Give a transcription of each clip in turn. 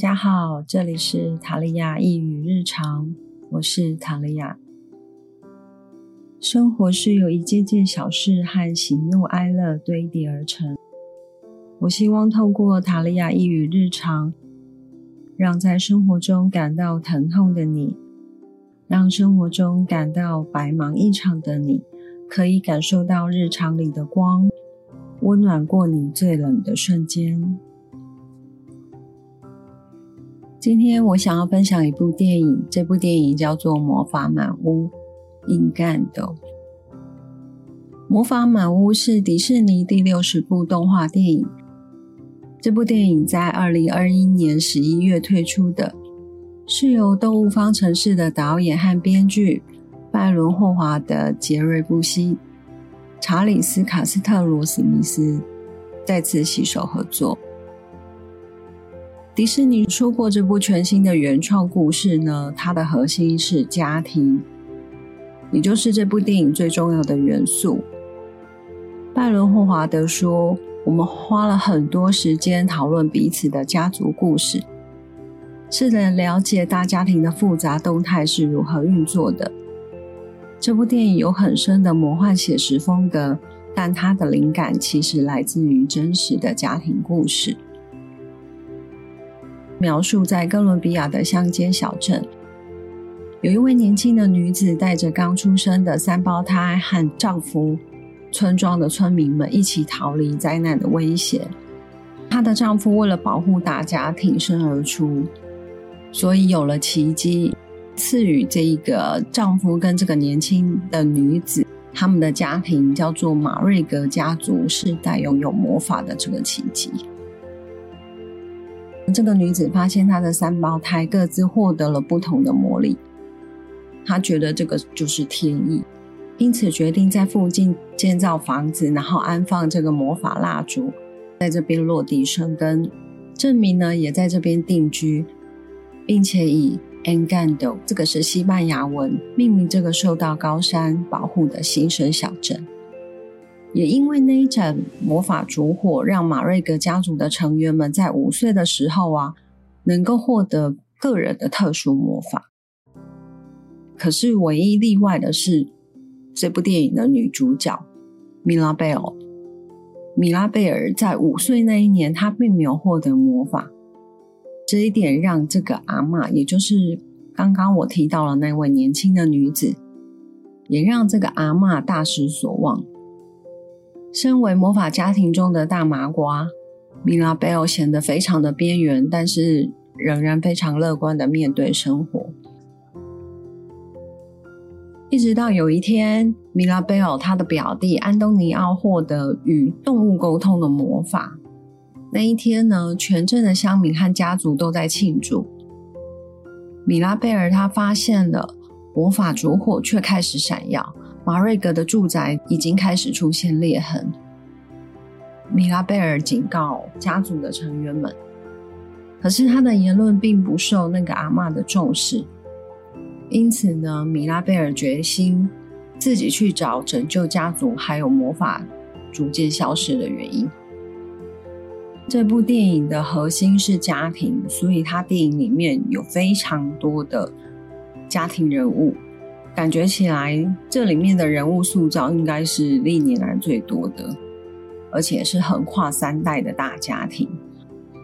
大家好，这里是塔利亚一语日常，我是塔利亚。生活是由一件件小事和喜怒哀乐堆叠而成。我希望透过塔利亚一语日常，让在生活中感到疼痛的你，让生活中感到白忙一场的你，可以感受到日常里的光，温暖过你最冷的瞬间。今天我想要分享一部电影，这部电影叫做《魔法满屋》（Encanto）。《魔法满屋》是迪士尼第六十部动画电影。这部电影在二零二一年十一月推出的，是由《动物方程式》的导演和编剧拜伦·霍华德、杰瑞·布希、查理斯·卡斯特罗斯密斯再次携手合作。迪士尼出过这部全新的原创故事呢，它的核心是家庭，也就是这部电影最重要的元素。拜伦·霍华德说：“我们花了很多时间讨论彼此的家族故事，是能了解大家庭的复杂动态是如何运作的。这部电影有很深的魔幻写实风格，但它的灵感其实来自于真实的家庭故事。”描述在哥伦比亚的乡间小镇，有一位年轻的女子带着刚出生的三胞胎和丈夫，村庄的村民们一起逃离灾难的威胁。她的丈夫为了保护大家挺身而出，所以有了奇迹，赐予这一个丈夫跟这个年轻的女子，他们的家庭叫做马瑞格家族，世代拥有魔法的这个奇迹。这个女子发现她的三胞胎各自获得了不同的魔力，她觉得这个就是天意，因此决定在附近建造房子，然后安放这个魔法蜡烛，在这边落地生根。证明呢也在这边定居，并且以 Engando 这个是西班牙文命名这个受到高山保护的新生小镇。也因为那一盏魔法烛火，让马瑞格家族的成员们在五岁的时候啊，能够获得个人的特殊魔法。可是唯一例外的是，这部电影的女主角米拉贝尔。米拉贝尔在五岁那一年，她并没有获得魔法。这一点让这个阿妈，也就是刚刚我提到了那位年轻的女子，也让这个阿妈大失所望。身为魔法家庭中的大麻瓜，米拉贝尔显得非常的边缘，但是仍然非常乐观的面对生活。一直到有一天，米拉贝尔他的表弟安东尼奥获得与动物沟通的魔法。那一天呢，全镇的乡民和家族都在庆祝。米拉贝尔他发现了魔法烛火却开始闪耀。马瑞格的住宅已经开始出现裂痕。米拉贝尔警告家族的成员们，可是他的言论并不受那个阿妈的重视。因此呢，米拉贝尔决心自己去找拯救家族，还有魔法逐渐消失的原因。这部电影的核心是家庭，所以它电影里面有非常多的家庭人物。感觉起来，这里面的人物塑造应该是历年来最多的，而且是横跨三代的大家庭。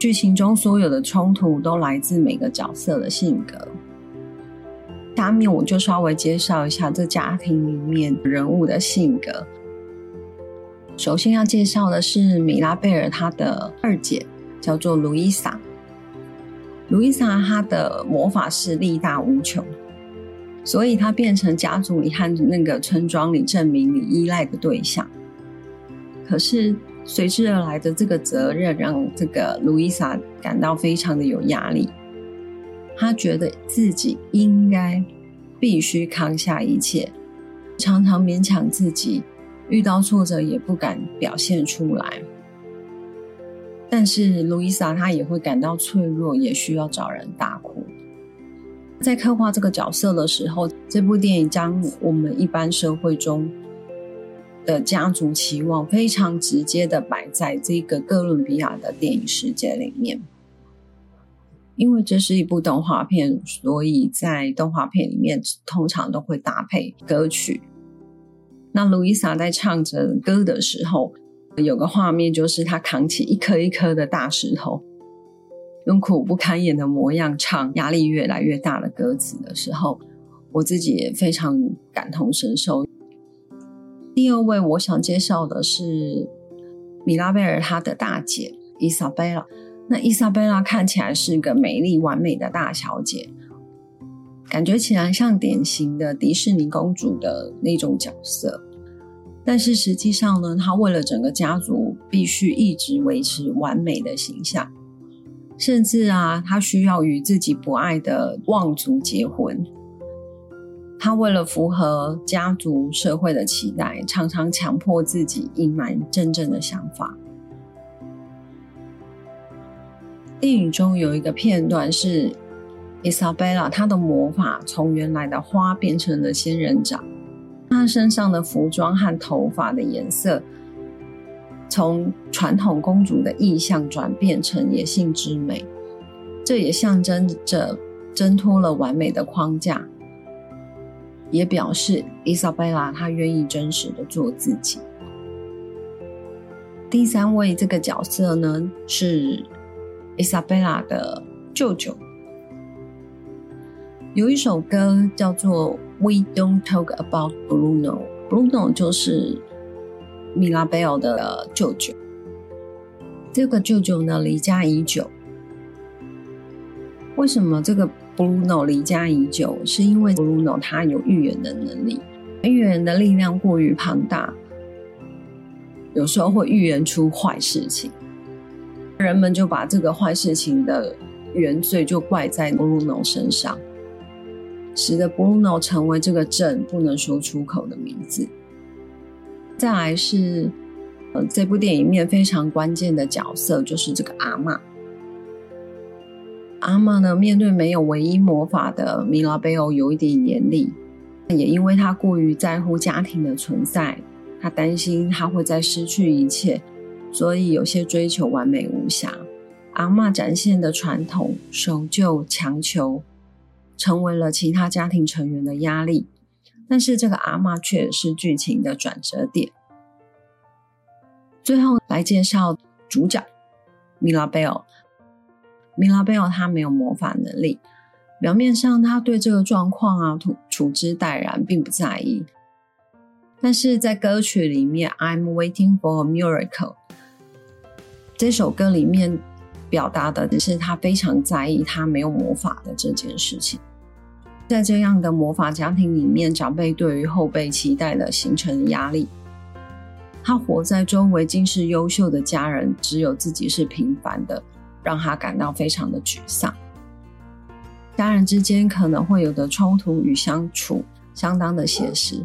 剧情中所有的冲突都来自每个角色的性格。下面我就稍微介绍一下这家庭里面人物的性格。首先要介绍的是米拉贝尔，她的二姐叫做路易莎。路易莎她的魔法是力大无穷。所以，他变成家族里和那个村庄里证明你依赖的对象。可是，随之而来的这个责任让这个路易莎感到非常的有压力。他觉得自己应该必须扛下一切，常常勉强自己，遇到挫折也不敢表现出来。但是，路易莎她也会感到脆弱，也需要找人大哭。在刻画这个角色的时候，这部电影将我们一般社会中的家族期望非常直接的摆在这个哥伦比亚的电影世界里面。因为这是一部动画片，所以在动画片里面通常都会搭配歌曲。那路易莎在唱着歌的时候，有个画面就是她扛起一颗一颗的大石头，用苦不堪言的模样唱压力越来越大的歌词的时候，我自己也非常感同身受。第二位我想介绍的是米拉贝尔她的大姐伊莎贝拉。那伊莎贝拉看起来是个美丽完美的大小姐，感觉起来像典型的迪士尼公主的那种角色。但是实际上呢，她为了整个家族必须一直维持完美的形象，甚至啊，他需要与自己不爱的望族结婚。他为了符合家族社会的期待，常常强迫自己隐瞒真正的想法。电影中有一个片段是伊莎贝拉，她的魔法从原来的花变成了仙人掌，她身上的服装和头发的颜色从传统公主的意象转变成野性之美，这也象征着挣脱了完美的框架，也表示伊莎贝拉她愿意真实的做自己。第三位这个角色呢是。伊莎贝拉的舅舅有一首歌叫做《We Don't Talk About Bruno》，Bruno 就是米拉贝尔的舅舅。这个舅舅呢，离家已久。为什么这个 Bruno 离家已久？是因为 Bruno 他有预言的能力，预言的力量过于庞大，有时候会预言出坏事情。人们就把这个坏事情的原罪就怪在 Bruno 身上，使得 Bruno 成为这个镇不能说出口的名字。再来是，呃，这部电影面非常关键的角色就是这个阿妈。阿妈呢，面对没有唯一魔法的米拉贝欧有一点严厉，也因为他过于在乎家庭的存在，他担心他会再失去一切。所以有些追求完美无瑕，阿妈展现的传统守旧、强求，成为了其他家庭成员的压力。但是这个阿妈却是剧情的转折点。最后来介绍主角米拉贝尔。米拉贝尔他没有魔法能力，表面上他对这个状况啊处处之淡然，并不在意。但是在歌曲里面，I'm waiting for a miracle。这首歌里面表达的是他非常在意他没有魔法的这件事情。在这样的魔法家庭里面，长辈对于后辈期待的形成压力。他活在周围尽是优秀的家人，只有自己是平凡的，让他感到非常的沮丧。家人之间可能会有的冲突与相处，相当的写实，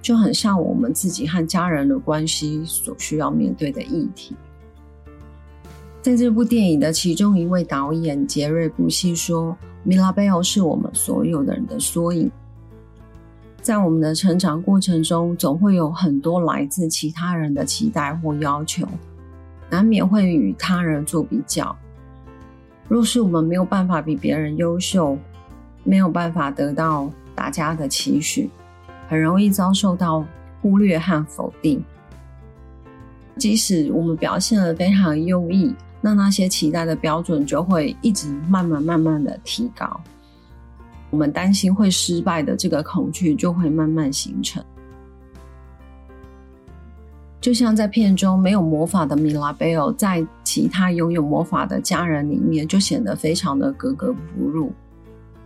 就很像我们自己和家人的关系所需要面对的议题。在这部电影的其中一位导演杰瑞·布西说：“米拉贝欧是我们所有的人的缩影。在我们的成长过程中，总会有很多来自其他人的期待或要求，难免会与他人做比较。若是我们没有办法比别人优秀，没有办法得到大家的期许，很容易遭受到忽略和否定。即使我们表现的非常优异。”那那些期待的标准就会一直慢慢慢慢的提高，我们担心会失败的这个恐惧就会慢慢形成。就像在片中没有魔法的米拉贝尔，在其他拥有魔法的家人里面就显得非常的格格不入，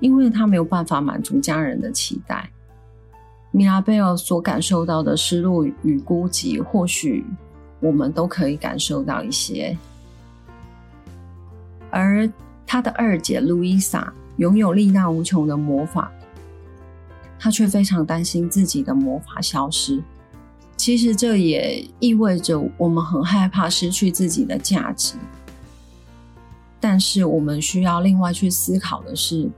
因为他没有办法满足家人的期待。米拉贝尔所感受到的失落与孤寂，或许我们都可以感受到一些。而他的二姐路易莎拥有力大无穷的魔法，她却非常担心自己的魔法消失。其实这也意味着我们很害怕失去自己的价值。但是我们需要另外去思考的是，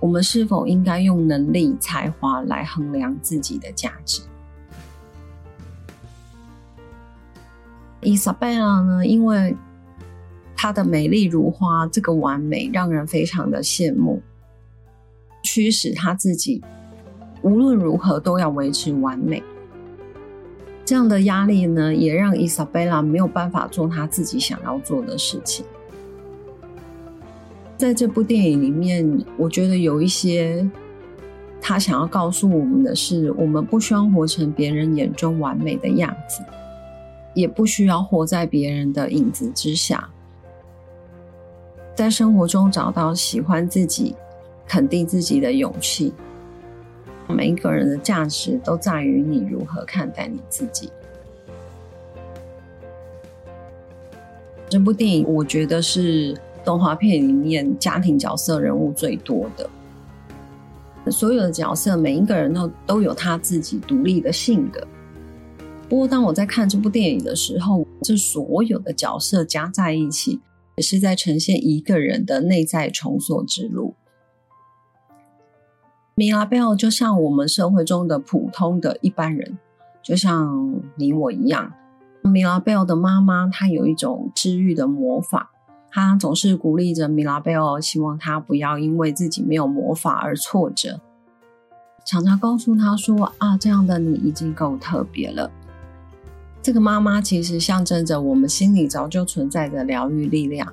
我们是否应该用能力、才华来衡量自己的价值？伊莎贝拉呢？因为她的美丽如花，这个完美让人非常的羡慕，驱使她自己无论如何都要维持完美。这样的压力呢，也让伊莎贝拉没有办法做她自己想要做的事情。在这部电影里面，我觉得有一些他想要告诉我们的是：我们不需要活成别人眼中完美的样子，也不需要活在别人的影子之下，在生活中找到喜欢自己、肯定自己的勇气。每一个人的价值都在于你如何看待你自己。这部电影，我觉得是。动画片里面家庭角色人物最多的，所有的角色每一个人都都有他自己独立的性格。不过，当我在看这部电影的时候，这所有的角色加在一起，也是在呈现一个人的内在重塑之路。米拉贝尔就像我们社会中的普通的一般人，就像你我一样。米拉贝尔的妈妈，她有一种治愈的魔法。她总是鼓励着米拉贝尔，希望他不要因为自己没有魔法而挫折，常常告诉他说：“啊，这样的你已经够特别了。”这个妈妈其实象征着我们心里早就存在的疗愈力量。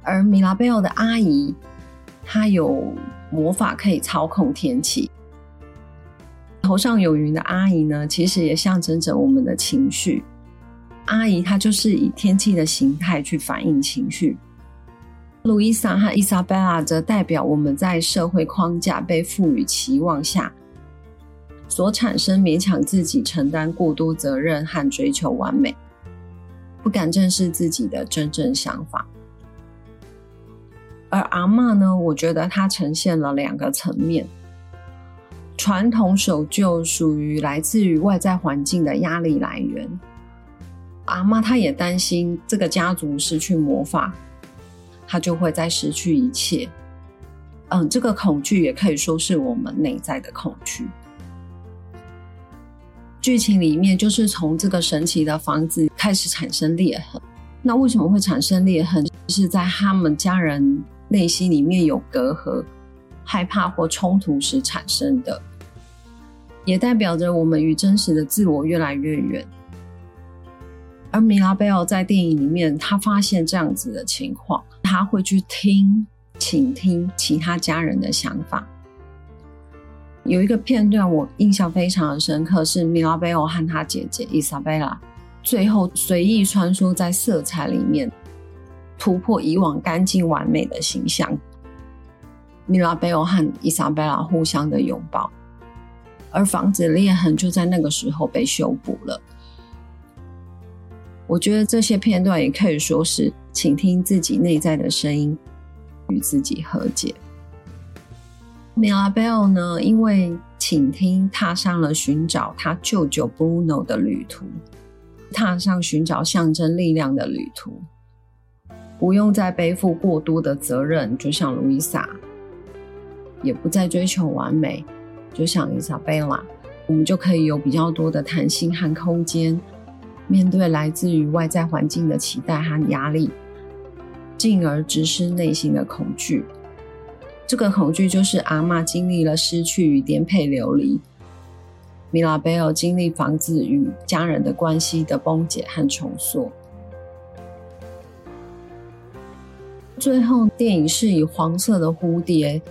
而米拉贝尔的阿姨，她有魔法可以操控天气。头上有云的阿姨呢，其实也象征着我们的情绪。阿姨，她就是以天气的形态去反映情绪。路易莎和伊莎贝拉则代表我们在社会框架被赋予期望下所产生勉强自己承担过多责任和追求完美，不敢正视自己的真正想法。而阿妈呢，我觉得她呈现了两个层面：传统守旧属于来自于外在环境的压力来源。阿妈她也担心这个家族失去魔法，她就会再失去一切。嗯，这个恐惧也可以说是我们内在的恐惧。剧情里面就是从这个神奇的房子开始产生裂痕。那为什么会产生裂痕？是在他们家人内心里面有隔阂、害怕或冲突时产生的，也代表着我们与真实的自我越来越远。而米拉贝尔在电影里面，他发现这样子的情况，他会去听、倾听其他家人的想法。有一个片段我印象非常的深刻，是米拉贝尔和他姐姐伊莎贝拉最后随意穿梭在色彩里面，突破以往干净完美的形象。米拉贝尔和伊莎贝拉互相的拥抱，而房子裂痕就在那个时候被修补了。我觉得这些片段也可以说是倾听自己内在的声音，与自己和解。米拉贝尔呢，因为倾听，踏上了寻找他舅舅 Bruno 的旅途，踏上寻找象征力量的旅途，不用再背负过多的责任，就像路易莎，也不再追求完美，就像伊莎贝拉，我们就可以有比较多的弹性和空间。面对来自于外在环境的期待和压力，进而直视内心的恐惧。这个恐惧就是阿妈经历了失去与颠沛流离，米拉贝尔经历房子与家人的关系的崩解和重塑。最后，电影是以黄色的蝴蝶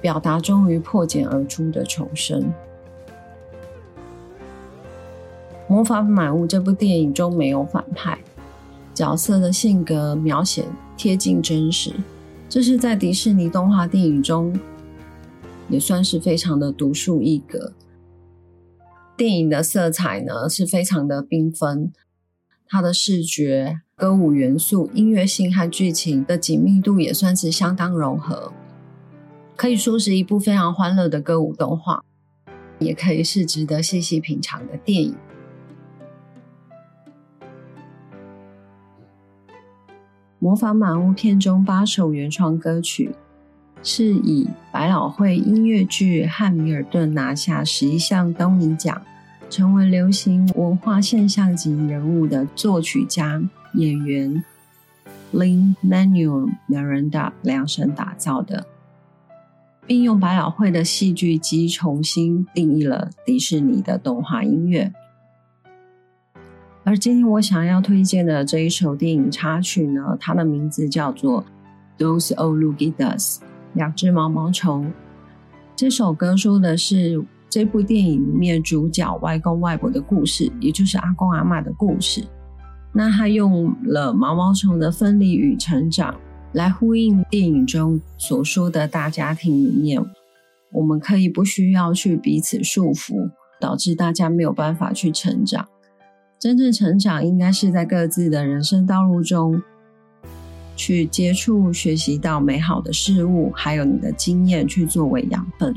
表达终于破茧而出的重生。《魔法满屋》这部电影中没有反派，角色的性格描写贴近真实，这是在迪士尼动画电影中也算是非常的独树一格。电影的色彩呢是非常的缤纷，它的视觉、歌舞元素、音乐性和剧情的紧密度也算是相当融合，可以说是一部非常欢乐的歌舞动画，也可以是值得细细品尝的电影。《魔法满屋》片中八首原创歌曲，是以百老汇音乐剧《汉密尔顿》拿下十一项东尼奖，成为流行文化现象级人物的作曲家、演员 Lin Manuel Miranda 量身打造的，并用百老汇的戏剧机重新定义了迪士尼的动画音乐。而今天我想要推荐的这一首电影插曲呢，它的名字叫做《Those Old Lugidas》两只毛毛虫。这首歌说的是这部电影里面主角外公外婆的故事，也就是阿公阿妈的故事。那他用了毛毛虫的分离与成长，来呼应电影中所说的大家庭里面，我们可以不需要去彼此束缚，导致大家没有办法去成长。真正成长应该是在各自的人生道路中，去接触、学习到美好的事物，还有你的经验去作为养分，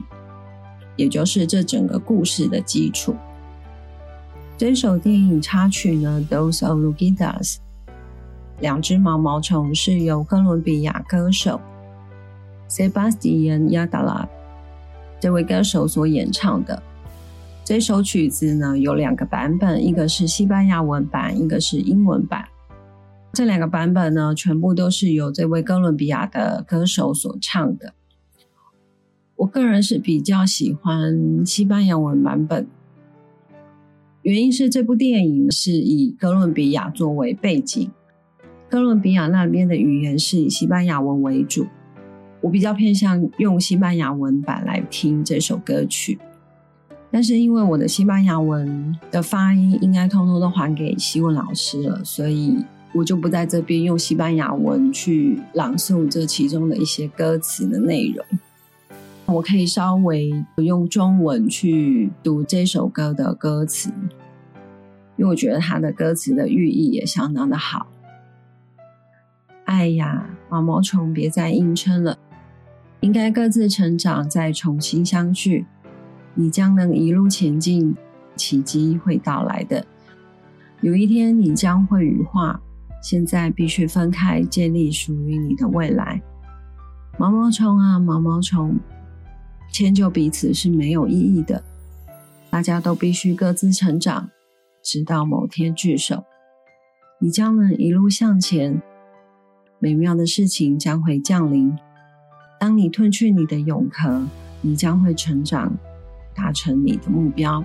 也就是这整个故事的基础。这首电影插曲呢，《Those Old Lugidas》两只毛毛虫是由哥伦比亚歌手 Sebastian Yatra 这位歌手所演唱的。这首曲子呢有两个版本，一个是西班牙文版，一个是英文版。这两个版本呢，全部都是由这位哥伦比亚的歌手所唱的。我个人是比较喜欢西班牙文版本。原因是这部电影是以哥伦比亚作为背景，哥伦比亚那边的语言是以西班牙文为主。我比较偏向用西班牙文版来听这首歌曲，但是因为我的西班牙文的发音应该通通都还给西文老师了，所以我就不在这边用西班牙文去朗诵这其中的一些歌词的内容。我可以稍微用中文去读这首歌的歌词，因为我觉得它的歌词的寓意也相当的好。哎呀，毛毛虫别再硬撑了，应该各自成长，再重新相聚。你将能一路前进，奇迹会到来的。有一天你将会羽化，现在必须分开，建立属于你的未来。毛毛虫啊，毛毛虫。迁就彼此是没有意义的，大家都必须各自成长，直到某天聚首。你将能一路向前，美妙的事情将会降临。当你褪去你的蛹壳，你将会成长，达成你的目标。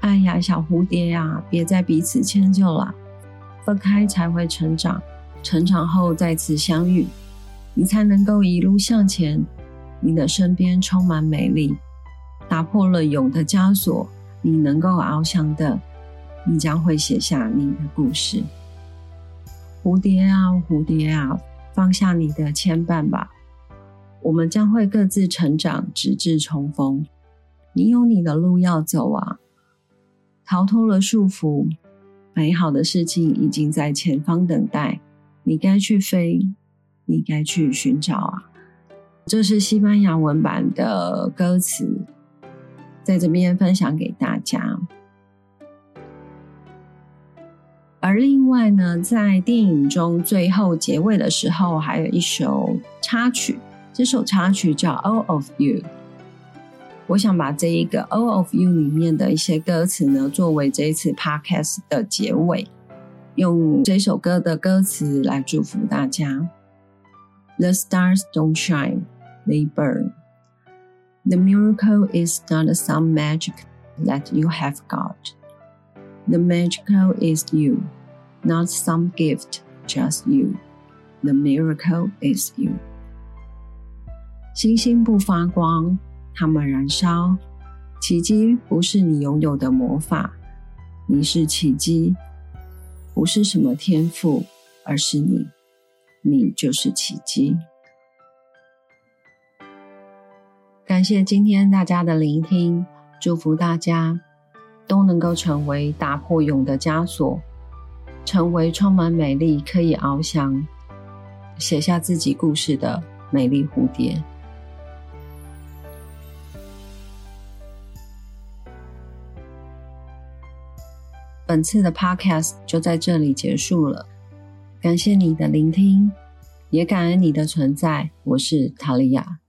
哎呀，小蝴蝶呀，别再彼此迁就了，分开才会成长，成长后再次相遇，你才能够一路向前。你的身边充满美丽，打破了蛹的枷锁。你能够翱翔的，你将会写下你的故事。蝴蝶啊，蝴蝶啊，放下你的牵绊吧。我们将会各自成长，直至重逢。你有你的路要走啊，逃脱了束缚，美好的事情已经在前方等待。你该去飞，你该去寻找啊。这是西班牙文版的歌词，在这边分享给大家。而另外呢，在电影中最后结尾的时候，还有一首插曲，这首插曲叫《All of You》。我想把这一个《All of You》里面的一些歌词呢，作为这一次 Podcast 的结尾，用这首歌的歌词来祝福大家。The stars don't shine, they burn. The miracle is not some magic that you have got. The magical is you, not some gift, just you. The miracle is you. 星星不发光，它们燃烧。奇迹不是你拥有的魔法，你是奇迹，不是什么天赋，而是你。你就是奇迹。感谢今天大家的聆听，祝福大家都能够成为打破蛹的枷锁，成为充满美丽、可以翱翔、写下自己故事的美丽蝴蝶。本次的 Podcast 就在这里结束了。感谢你的聆听，也感恩你的存在。我是塔利亚。